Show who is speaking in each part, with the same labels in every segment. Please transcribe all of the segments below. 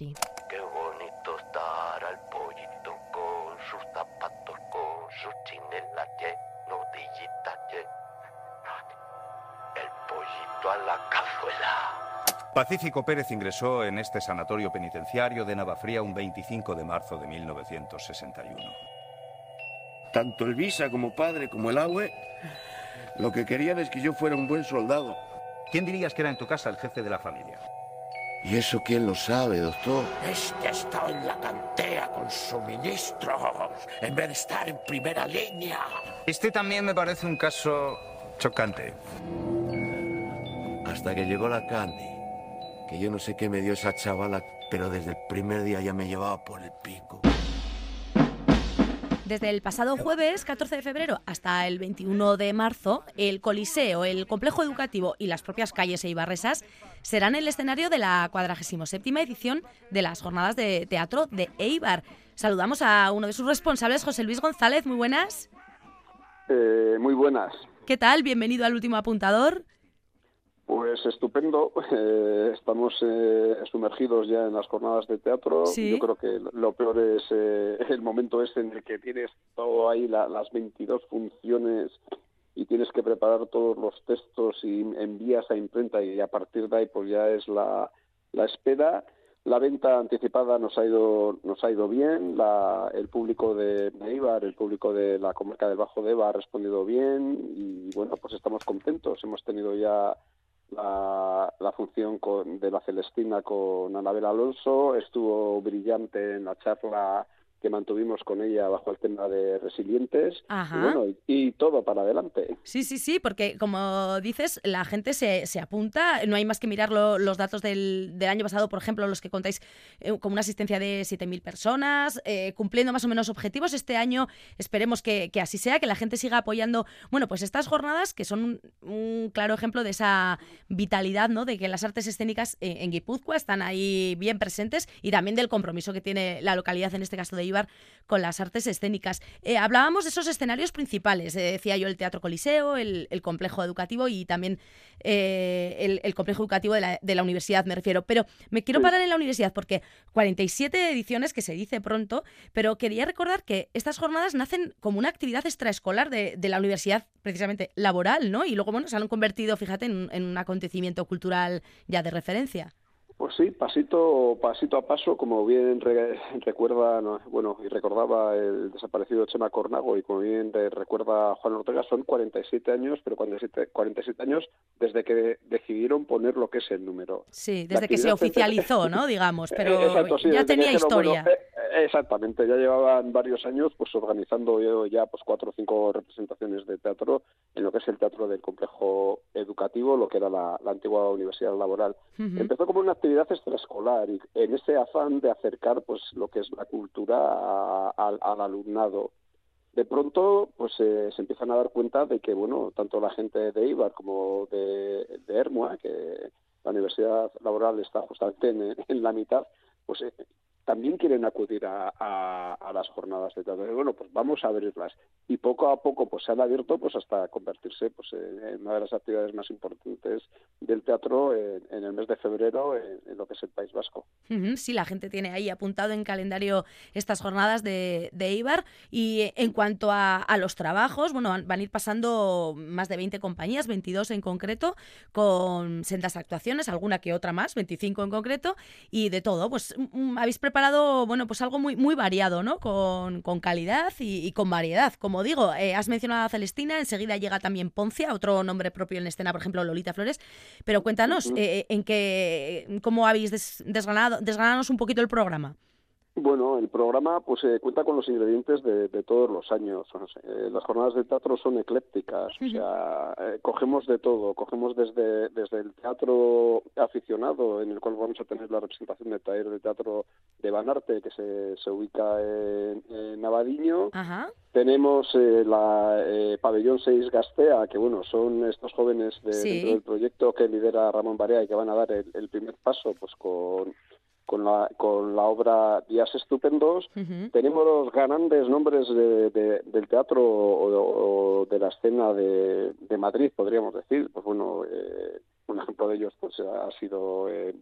Speaker 1: Madrid.
Speaker 2: Qué bonito estar al pollito con sus zapatos, con sus chinelas lleno de El pollito a la cazuela.
Speaker 3: Pacífico Pérez ingresó en este sanatorio penitenciario de Navafría un 25 de marzo de 1961.
Speaker 4: Tanto el Visa como padre como el Aue lo que querían es que yo fuera un buen soldado.
Speaker 3: ¿Quién dirías que era en tu casa el jefe de la familia?
Speaker 4: ¿Y eso quién lo sabe, doctor?
Speaker 2: Este está en la cantera con suministros, en vez de estar en primera línea.
Speaker 3: Este también me parece un caso chocante.
Speaker 4: Hasta que llegó la Candy, que yo no sé qué me dio esa chavala, pero desde el primer día ya me llevaba por el pico.
Speaker 1: Desde el pasado jueves 14 de febrero hasta el 21 de marzo, el Coliseo, el complejo educativo y las propias calles eibarresas serán el escenario de la 47 edición de las jornadas de teatro de Eibar. Saludamos a uno de sus responsables, José Luis González. Muy buenas.
Speaker 5: Eh, muy buenas.
Speaker 1: ¿Qué tal? Bienvenido al último apuntador.
Speaker 5: Pues estupendo. Eh, estamos eh, sumergidos ya en las jornadas de teatro. Yo creo que lo peor es eh, el momento ese en el que tienes todo ahí, las 22 funciones y tienes que preparar todos los textos y envías a imprenta y a partir de ahí pues ya es la, la espera. La venta anticipada nos ha ido nos ha ido bien, la, el público de Neibar, el público de la comarca del Bajo Deva ha respondido bien y bueno, pues estamos contentos. Hemos tenido ya la, la función con, de la Celestina con Anabel Alonso, estuvo brillante en la charla que mantuvimos con ella bajo el tema de resilientes y, bueno, y, todo para adelante.
Speaker 1: Sí, sí, sí, porque como dices, la gente se, se apunta, no hay más que mirar los datos del, del, año pasado, por ejemplo, los que contáis eh, con una asistencia de 7.000 personas, eh, cumpliendo más o menos objetivos. Este año esperemos que, que, así sea, que la gente siga apoyando, bueno, pues estas jornadas que son un, claro ejemplo de esa vitalidad, ¿no? De que las artes escénicas en, en Guipúzcoa están ahí bien presentes y también del compromiso que tiene la localidad, en este caso de con las artes escénicas. Eh, hablábamos de esos escenarios principales, eh, decía yo, el Teatro Coliseo, el, complejo educativo y también eh, el, complejo educativo de la, universidad, me refiero. Pero me quiero parar en la universidad porque 47 ediciones, que se dice pronto, pero quería recordar que estas jornadas nacen como una actividad extraescolar de, la universidad, precisamente laboral, ¿no? Y luego, bueno, se han convertido, fíjate, en un acontecimiento cultural ya de referencia.
Speaker 5: Pues sí, pasito, pasito a paso, como bien recuerda, bueno, y recordaba el desaparecido Chema Cornago y como bien recuerda Juan Ortega, son 47 años, pero 47, 47 años desde que decidieron poner lo que es el número.
Speaker 1: Sí, desde que se oficializó, ¿no? Digamos, pero ya tenía historia.
Speaker 5: Eh, exactamente, ya llevaban varios años pues organizando ya pues cuatro o cinco representaciones de teatro en lo que es el teatro del complejo educativo, lo que era la, antigua universidad laboral. Empezó como una actividad extraescolar y en ese afán de acercar pues lo que es la cultura al alumnado. De pronto pues se empiezan a dar cuenta de que bueno tanto la gente de Ibar como de, de que la universidad laboral está justamente en, la mitad, pues eh, también quieren acudir a, las jornadas de teatro. Bueno, pues vamos a abrirlas. Y poco a poco pues se han abierto pues hasta convertirse pues en una de las actividades más importantes del teatro en, el mes de febrero en, lo que es el País Vasco.
Speaker 1: Sí, la gente tiene ahí apuntado en calendario estas jornadas de, de Ibar. Y en cuanto a, los trabajos, bueno, van a ir pasando más de 20 compañías, 22 en concreto, con sendas actuaciones, alguna que otra más, 25 en concreto, y de todo. Pues mm, mm, habéis preparado bueno, pues algo muy, muy variado, ¿no? Con, calidad y, con variedad. Como digo, eh, has mencionado a Celestina, enseguida llega también Poncia, otro nombre propio en escena, por ejemplo, Lolita Flores. Pero cuéntanos, eh, en qué, cómo habéis desgranado, desgranados un poquito el programa.
Speaker 5: Bueno, el programa pues eh, cuenta con los ingredientes de, todos los años. Eh, las jornadas de teatro son eclépticas, o sea, eh, cogemos de todo, cogemos desde, desde el teatro aficionado, en el cual vamos a tener la representación del taller de teatro de Banarte, que se, se ubica en, en Navadiño. Tenemos la Pabellón 6 Gastea, que bueno, son estos jóvenes de, dentro del proyecto que lidera Ramón Barea y que van a dar el primer paso pues con con la, con la obra Días Estupendos. Tenemos los grandes nombres de, del teatro o, de la escena de, de, Madrid, podríamos decir. Pues bueno, eh, un ejemplo de ellos pues ha sido eh,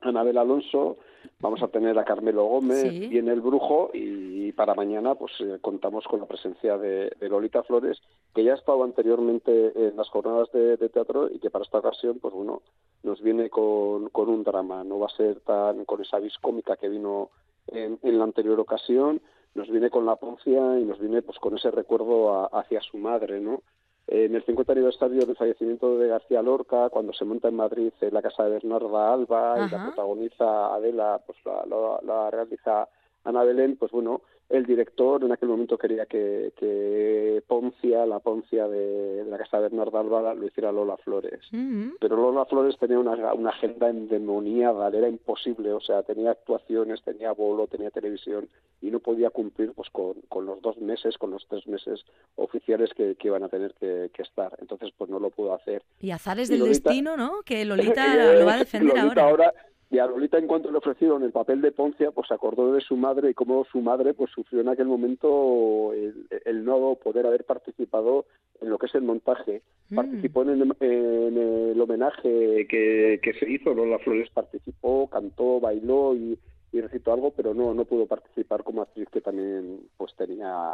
Speaker 5: Anabel Alonso, vamos a tener a Carmelo Gómez, y en El Brujo y para mañana pues eh, contamos con la presencia de, Lolita Flores, que ya ha estado anteriormente en las jornadas de, teatro y que para esta ocasión pues bueno nos viene con, con, un drama, no va a ser tan con esa vis cómica que vino en, la anterior ocasión, nos viene con la poncia y nos viene pues con ese recuerdo hacia su madre, ¿no? En el 50 aniversario del fallecimiento de García Lorca, cuando se monta en Madrid en la casa de Bernarda Alba y la protagoniza Adela, pues la, la realiza Ana Belén, pues bueno, el director en aquel momento quería que, que Poncia, la Poncia de, la Casa de Bernardo Alba, lo hiciera Lola Flores. Mm-hmm. Pero Lola Flores tenía una, una agenda endemoniada, era imposible, o sea, tenía actuaciones, tenía bolo, tenía televisión y no podía cumplir pues con, con los dos meses, con los tres meses oficiales que, que iban a tener que, estar. Entonces, pues no lo pudo hacer.
Speaker 1: Y azares del destino, ¿no? Que Lolita lo va a defender ahora
Speaker 5: y a Lolita, en cuanto le ofrecieron el papel de Poncia, pues acordó de su madre y cómo su madre pues sufrió en aquel momento el, no poder haber participado en lo que es el montaje. Mm. Participó en el, homenaje que, que, se hizo, Lola Flores participó, cantó, bailó y, y recitó algo, pero no, no pudo participar como actriz que también pues tenía,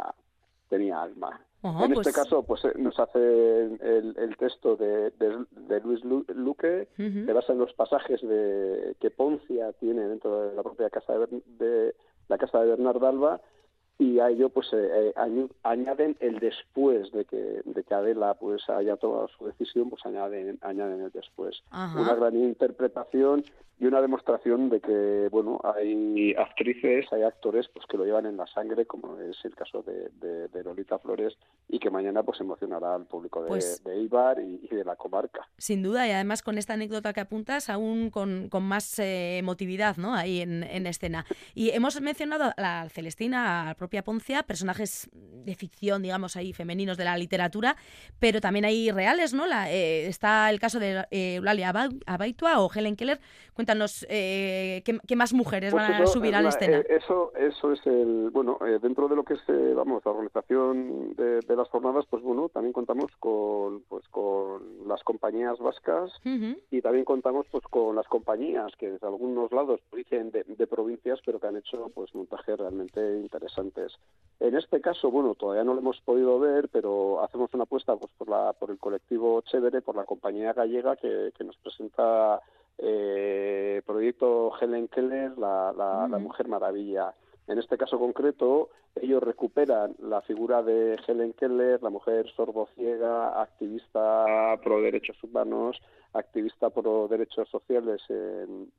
Speaker 5: tenía alma en este pues. caso, pues eh, nos hace el, texto de, de, Luis Luque, que basa en los pasajes de, que Poncia tiene dentro de la propia casa de, la casa de Bernardo Alba, y a ello pues eh, eh, añaden el después de que, de que Adela pues haya tomado su decisión, pues añaden, añaden el después. Una gran interpretación y una demostración de que bueno hay actrices hay actores pues que lo llevan en la sangre como es el caso de, de, Lolita Flores y que mañana pues emocionará al público de, pues de Ibar y, de la comarca.
Speaker 1: Sin duda y además con esta anécdota que apuntas aún con, con más eh, emotividad no ahí en, en, escena. Y hemos mencionado a la Celestina a la propia Poncia personajes de ficción digamos ahí femeninos de la literatura pero también hay reales no la, eh, está el caso de eh, Eulalia Abaitua o Helen Keller Cuéntanos eh, ¿qué, más mujeres pues van a subir a la escena. Eh,
Speaker 5: eso, eso es el, bueno, eh, dentro de lo que es, eh, vamos, la organización de, las jornadas, pues bueno, también contamos con, pues con las compañías vascas y también contamos pues con las compañías que desde algunos lados dicen de, de, provincias, pero que han hecho pues montajes realmente interesantes. En este caso, bueno, todavía no lo hemos podido ver, pero hacemos una apuesta pues por la, por el colectivo Chévere, por la compañía gallega que, que nos presenta eh, proyecto Helen Keller, la, la, Mujer Maravilla. En este caso concreto, ellos recuperan la figura de Helen Keller, la mujer sordociega, activista pro derechos humanos, activista pro derechos sociales en,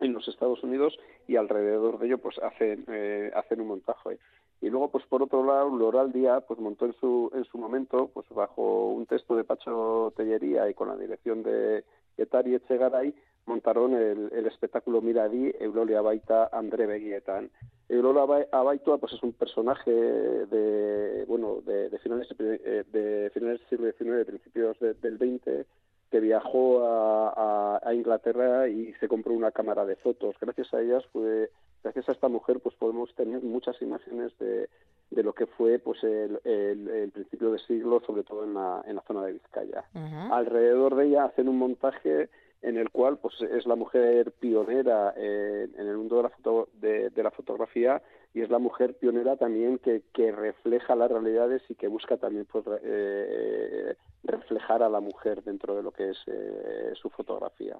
Speaker 5: en los Estados Unidos y alrededor de ello pues hacen eh, hacen un montaje y luego pues por otro lado Loral Díaz pues montó en su en su momento pues bajo un texto de Pacho Tellería y con la dirección de Etari Echegaray montaron el, el espectáculo Miradí, Eulolia Baita, André Beguietan. Eulolia Abaitua pues es un personaje de bueno de, finales eh, de finales del siglo XIX, principios del XX que viajó a, a, Inglaterra y se compró una cámara de fotos. Gracias a ellas fue gracias a esta mujer pues podemos tener muchas imágenes de, de lo que fue pues el, el, principio de siglo, sobre todo en la, en la zona de Vizcaya. Alrededor de ella hacen un montaje en el cual pues es la mujer pionera en el mundo de la, foto, de, la fotografía y es la mujer pionera también que, que refleja las realidades y que busca también pues, eh, reflejar a la mujer dentro de lo que es eh, su fotografía.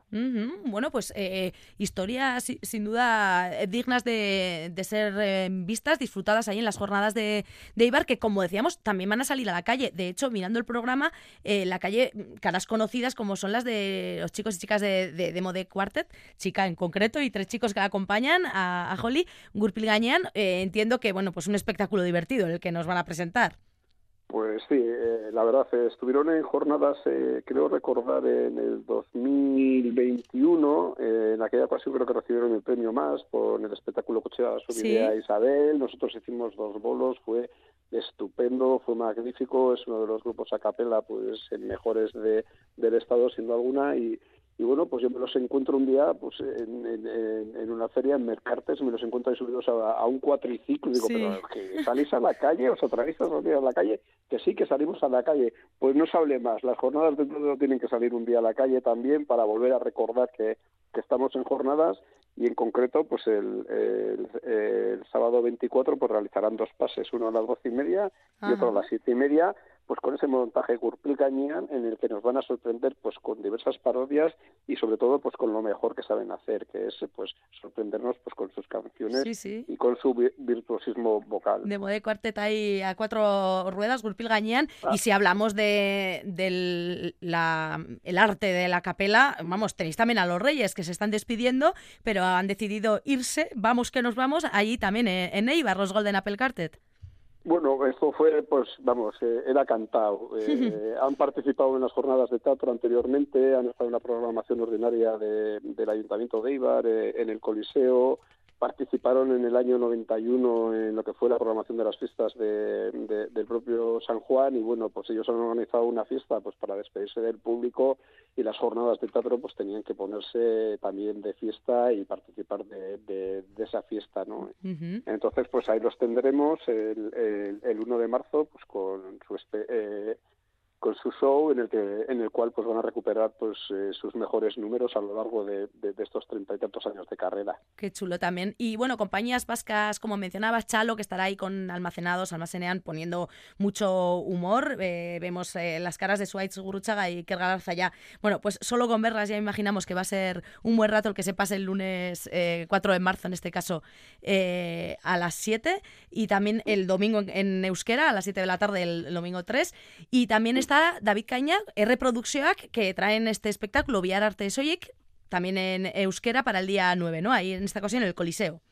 Speaker 1: Bueno, pues eh, historias sin duda dignas de, de ser vistas, disfrutadas ahí en las jornadas de, de, Ibar, que como decíamos, también van a salir a la calle. De hecho, mirando el programa, la calle, caras conocidas como son las de los chicos y chicas de, de, de Mode Quartet, chica en concreto y tres chicos que acompañan a, a Holly, Gurpil Gañán, eh, entiendo que, bueno, pues un espectáculo divertido el que nos van a presentar.
Speaker 5: Pues sí, eh, la verdad, eh, estuvieron en jornadas, creo recordar, en el 2021. en aquella ocasión creo que recibieron el premio más por el espectáculo Cochea su idea Isabel. Nosotros hicimos dos bolos, fue estupendo, fue magnífico. Es uno de los grupos a capela, pues, mejores de, del Estado, siendo alguna. Y, y bueno, pues yo me los encuentro un día pues en, en, una feria en Mercartes, me los encuentro ahí subidos a, un cuatriciclo. Y digo, pero que salís a la calle, os atrevéis a salir a la calle, que sí que salimos a la calle, pues no se hable más, las jornadas de todo tienen que salir un día a la calle también para volver a recordar que que estamos en jornadas. Y en concreto pues el, el, sábado 24 pues realizarán dos pases, uno a las doce y media y otro a las siete y media pues con ese montaje Gurpilgañán en el que nos van a sorprender pues con diversas parodias y sobre todo pues con lo mejor que saben hacer, que es pues sorprendernos pues con sus canciones y con su virtuosismo vocal.
Speaker 1: De modo de cuarteta a cuatro ruedas, Gurpilgañán, y si hablamos de del la, el arte de la capela, vamos, tenéis también a los reyes que se están despidiendo, pero han decidido irse, vamos que nos vamos, allí también eh, en Eibar, los Golden Apple Quartet.
Speaker 5: Bueno, esto fue, pues, vamos, eh, era cantado. Eh, han participado en las jornadas de teatro anteriormente, han estado en la programación ordinaria del Ayuntamiento de Ibar, eh, en el Coliseo, participaron en el año 91 en lo que fue la programación de las fiestas de, del propio San Juan y bueno, pues ellos han organizado una fiesta pues para despedirse del público y las jornadas de teatro pues tenían que ponerse también de fiesta y participar de, de, esa fiesta, ¿no? Entonces pues ahí los tendremos el, el, 1 de marzo pues con su eh, con su show en el que en el cual pues van a recuperar pues eh, sus mejores números a lo largo de, estos treinta y tantos años de carrera.
Speaker 1: Qué chulo también. Y bueno, compañías vascas, como mencionabas, Chalo, que estará ahí con almacenados, almacenean poniendo mucho humor. Eh, vemos eh, las caras de Suárez Guruchaga y Kergar ya. Bueno, pues solo con verlas ya imaginamos que va a ser un buen rato el que se pase el lunes 4 de marzo, en este caso, a las 7. Y también el domingo en, Euskera, a las 7 de la tarde, el, domingo 3. Y también está David Caña, R Produccionak, que traen este espectáculo Viar Arte Soyek, también en euskera para el día 9, ¿no? Ahí en esta ocasión en el Coliseo.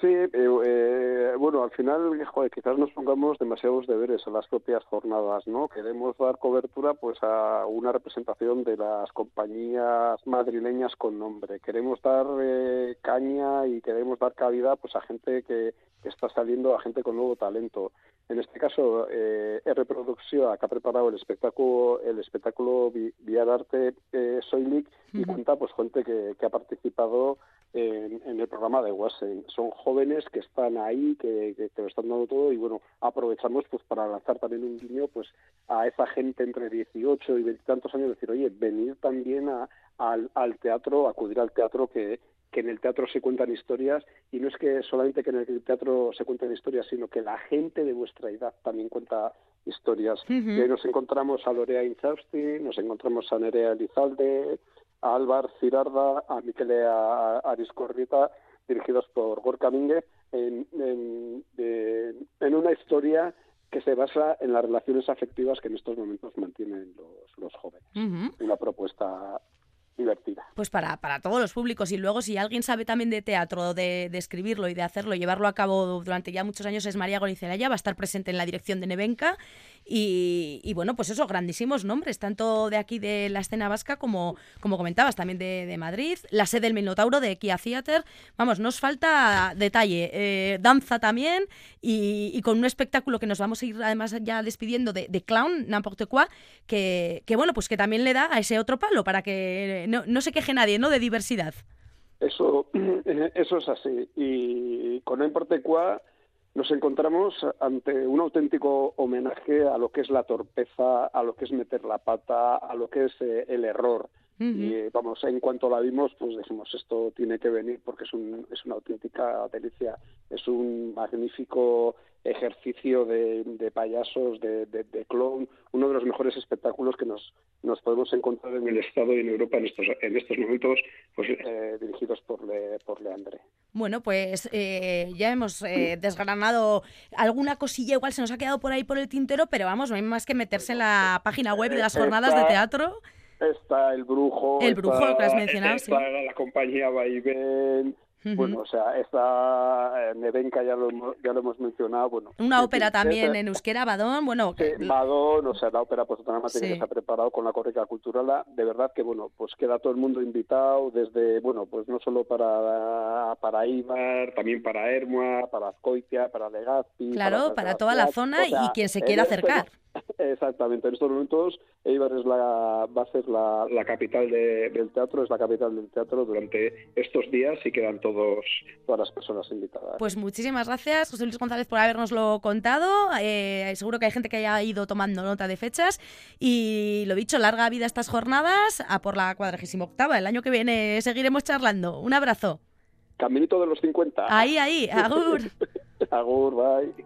Speaker 5: Sí, eh, eh, bueno, al final, joder, quizás nos pongamos demasiados deberes a las propias jornadas, ¿no? Queremos dar cobertura, pues, a una representación de las compañías madrileñas con nombre. Queremos dar eh, caña y queremos dar cabida, pues, a gente que, que está saliendo, a gente con nuevo talento. En este caso, eh, R Producción que ha preparado el espectáculo, el espectáculo Viar Arte eh, Soilic y cuenta pues gente que, ha participado en, el programa de Wassen. Son jóvenes que están ahí, que, que, lo están dando todo y bueno, aprovechamos pues para lanzar también un guiño pues a esa gente entre 18 y 20 tantos años, decir, oye, venir también a, al, al teatro, acudir al teatro que, que en el teatro se cuentan historias y no es que solamente que en el teatro se cuenten historias, sino que la gente de vuestra edad también cuenta historias. y nos encontramos a Lorea Inzausti, nos encontramos a Nerea Elizalde, a Álvar Cirarda, a Miquele Ariscorrita, dirigidos por Gorka Mingue, en, en, una historia que se basa en las relaciones afectivas que en estos momentos mantienen los, los jóvenes. Una propuesta divertida.
Speaker 1: Pues para, para todos los públicos. Y luego, si alguien sabe también de teatro, de, de escribirlo y de hacerlo, llevarlo a cabo durante ya muchos años, es María Goricelaya, va a estar presente en la dirección de Nevenca. Y, bueno, pues eso, grandísimos nombres, tanto de aquí de la escena vasca como, como comentabas, también de, Madrid, la sede del Minotauro de Kia Theater. Vamos, nos falta detalle, eh, danza también y, con un espectáculo que nos vamos a ir además ya despidiendo de, de Clown, N'importe quoi, que, que bueno, pues que también le da a ese otro palo para que no, no se queje nadie, ¿no? De diversidad.
Speaker 5: Eso, eso es así. Y con quoi nos encontramos ante un auténtico homenaje a lo que es la torpeza, a lo que es meter la pata, a lo que es eh, el error. Y eh, vamos, en cuanto la vimos, pues dijimos, esto tiene que venir porque es, un, es una auténtica delicia, es un magnífico ejercicio de, payasos, de, de, clown, uno de los mejores espectáculos que nos, nos podemos encontrar en el Estado y en Europa en estos, en estos momentos, pues eh, dirigidos por, Le, por Leandre.
Speaker 1: Bueno, pues eh, ya hemos eh, desgranado alguna cosilla, igual se nos ha quedado por ahí por el tintero, pero vamos, no hay más que meterse en la página web de las jornadas de teatro.
Speaker 5: Está el brujo.
Speaker 1: El brujo que has mencionado,
Speaker 5: está la compañía Vaivén, bueno, o sea, esta Nevenka ya lo, ya lo hemos mencionado. bueno
Speaker 1: Una ópera también en euskera, Badón, bueno...
Speaker 5: Badón, o sea, la ópera pues sí. que se ha preparado con la corrica cultural, de verdad que, bueno, pues queda todo el mundo invitado, desde, bueno, pues no solo para, para Ibar, también para Hermoa, para Azcoitia, para Legazpi...
Speaker 1: Claro, para, toda la zona y quien se quiera acercar.
Speaker 5: Exactamente, en estos momentos Eibar es la, va a ser la, capital del teatro, es la capital del teatro durante estos días y quedan todos, todas las personas invitadas.
Speaker 1: Pues muchísimas gracias, José Luis González, por habernoslo contado. Eh, seguro que hay gente que haya ido tomando nota de fechas y lo dicho, larga vida estas jornadas a por la cuadragésima octava. El año que viene seguiremos charlando. Un abrazo.
Speaker 5: Caminito de los 50.
Speaker 1: Ahí, ahí, agur.
Speaker 5: agur, bye.